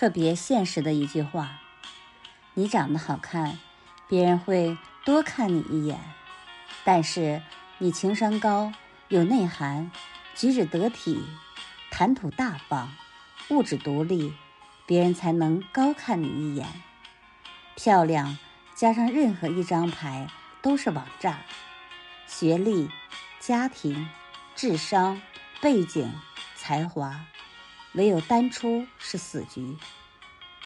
特别现实的一句话：你长得好看，别人会多看你一眼；但是你情商高、有内涵、举止得体、谈吐大方、物质独立，别人才能高看你一眼。漂亮加上任何一张牌都是网炸，学历、家庭、智商、背景、才华。唯有单出是死局。